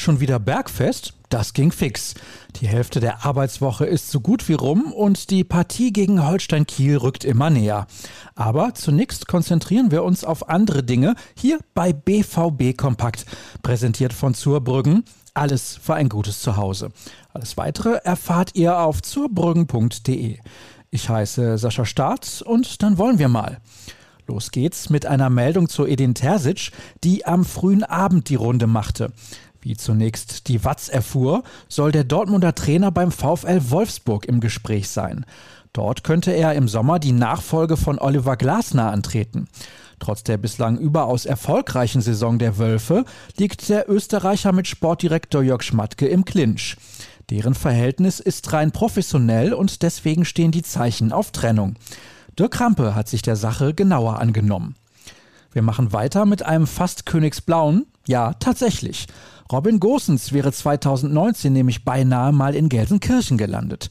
schon wieder Bergfest? Das ging fix. Die Hälfte der Arbeitswoche ist so gut wie rum und die Partie gegen Holstein Kiel rückt immer näher. Aber zunächst konzentrieren wir uns auf andere Dinge hier bei BVB Kompakt, präsentiert von Zurbrüggen. Alles für ein gutes Zuhause. Alles weitere erfahrt ihr auf zurbrüggen.de. Ich heiße Sascha Staat und dann wollen wir mal. Los geht's mit einer Meldung zu Edin Terzic, die am frühen Abend die Runde machte. Wie zunächst die Watz erfuhr, soll der Dortmunder Trainer beim VfL Wolfsburg im Gespräch sein. Dort könnte er im Sommer die Nachfolge von Oliver Glasner antreten. Trotz der bislang überaus erfolgreichen Saison der Wölfe liegt der Österreicher mit Sportdirektor Jörg Schmatke im Clinch. Deren Verhältnis ist rein professionell und deswegen stehen die Zeichen auf Trennung. Dirk Krampe hat sich der Sache genauer angenommen. Wir machen weiter mit einem fast Königsblauen. Ja, tatsächlich. Robin Gosens wäre 2019 nämlich beinahe mal in Gelsenkirchen gelandet.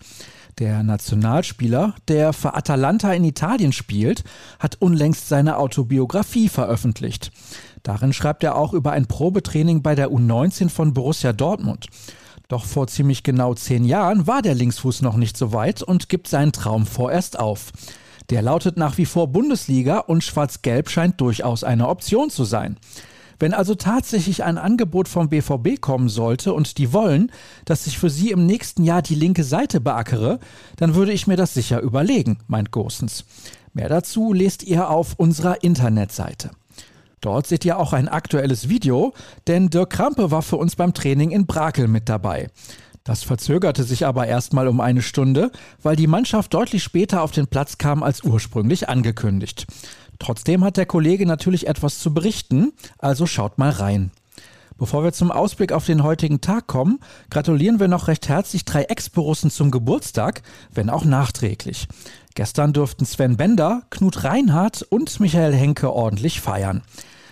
Der Nationalspieler, der für Atalanta in Italien spielt, hat unlängst seine Autobiografie veröffentlicht. Darin schreibt er auch über ein Probetraining bei der U19 von Borussia Dortmund. Doch vor ziemlich genau zehn Jahren war der Linksfuß noch nicht so weit und gibt seinen Traum vorerst auf. Der lautet nach wie vor Bundesliga und Schwarz-Gelb scheint durchaus eine Option zu sein. Wenn also tatsächlich ein Angebot vom BVB kommen sollte und die wollen, dass ich für sie im nächsten Jahr die linke Seite beackere, dann würde ich mir das sicher überlegen, meint Gosens. Mehr dazu lest ihr auf unserer Internetseite. Dort seht ihr auch ein aktuelles Video, denn Dirk Krampe war für uns beim Training in Brakel mit dabei. Das verzögerte sich aber erstmal um eine Stunde, weil die Mannschaft deutlich später auf den Platz kam als ursprünglich angekündigt. Trotzdem hat der Kollege natürlich etwas zu berichten, also schaut mal rein. Bevor wir zum Ausblick auf den heutigen Tag kommen, gratulieren wir noch recht herzlich drei Ex-Borussen zum Geburtstag, wenn auch nachträglich. Gestern durften Sven Bender, Knut Reinhardt und Michael Henke ordentlich feiern.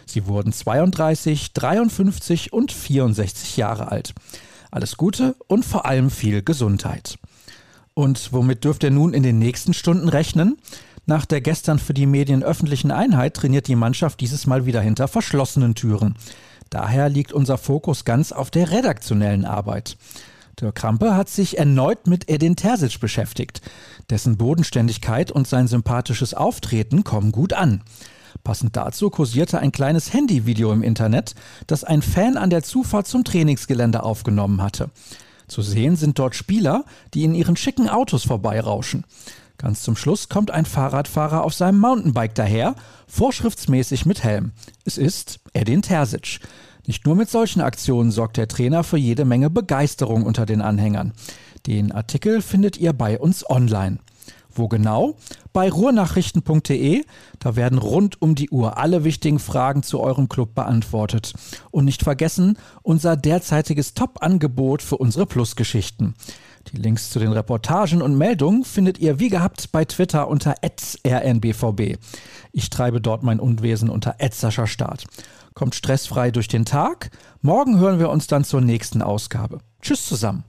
Sie wurden 32, 53 und 64 Jahre alt. Alles Gute und vor allem viel Gesundheit. Und womit dürft ihr nun in den nächsten Stunden rechnen? Nach der gestern für die Medien öffentlichen Einheit trainiert die Mannschaft dieses Mal wieder hinter verschlossenen Türen. Daher liegt unser Fokus ganz auf der redaktionellen Arbeit. Der Krampe hat sich erneut mit Edin Terzic beschäftigt. Dessen Bodenständigkeit und sein sympathisches Auftreten kommen gut an. Passend dazu kursierte ein kleines Handyvideo im Internet, das ein Fan an der Zufahrt zum Trainingsgelände aufgenommen hatte. Zu sehen sind dort Spieler, die in ihren schicken Autos vorbeirauschen. Ganz zum Schluss kommt ein Fahrradfahrer auf seinem Mountainbike daher, vorschriftsmäßig mit Helm. Es ist Edin Terzic. Nicht nur mit solchen Aktionen sorgt der Trainer für jede Menge Begeisterung unter den Anhängern. Den Artikel findet ihr bei uns online. Wo genau? Bei ruhrnachrichten.de. Da werden rund um die Uhr alle wichtigen Fragen zu eurem Club beantwortet. Und nicht vergessen, unser derzeitiges Top-Angebot für unsere Plusgeschichten. Die Links zu den Reportagen und Meldungen findet ihr wie gehabt bei Twitter unter rnbvb. Ich treibe dort mein Unwesen unter Start. Kommt stressfrei durch den Tag. Morgen hören wir uns dann zur nächsten Ausgabe. Tschüss zusammen.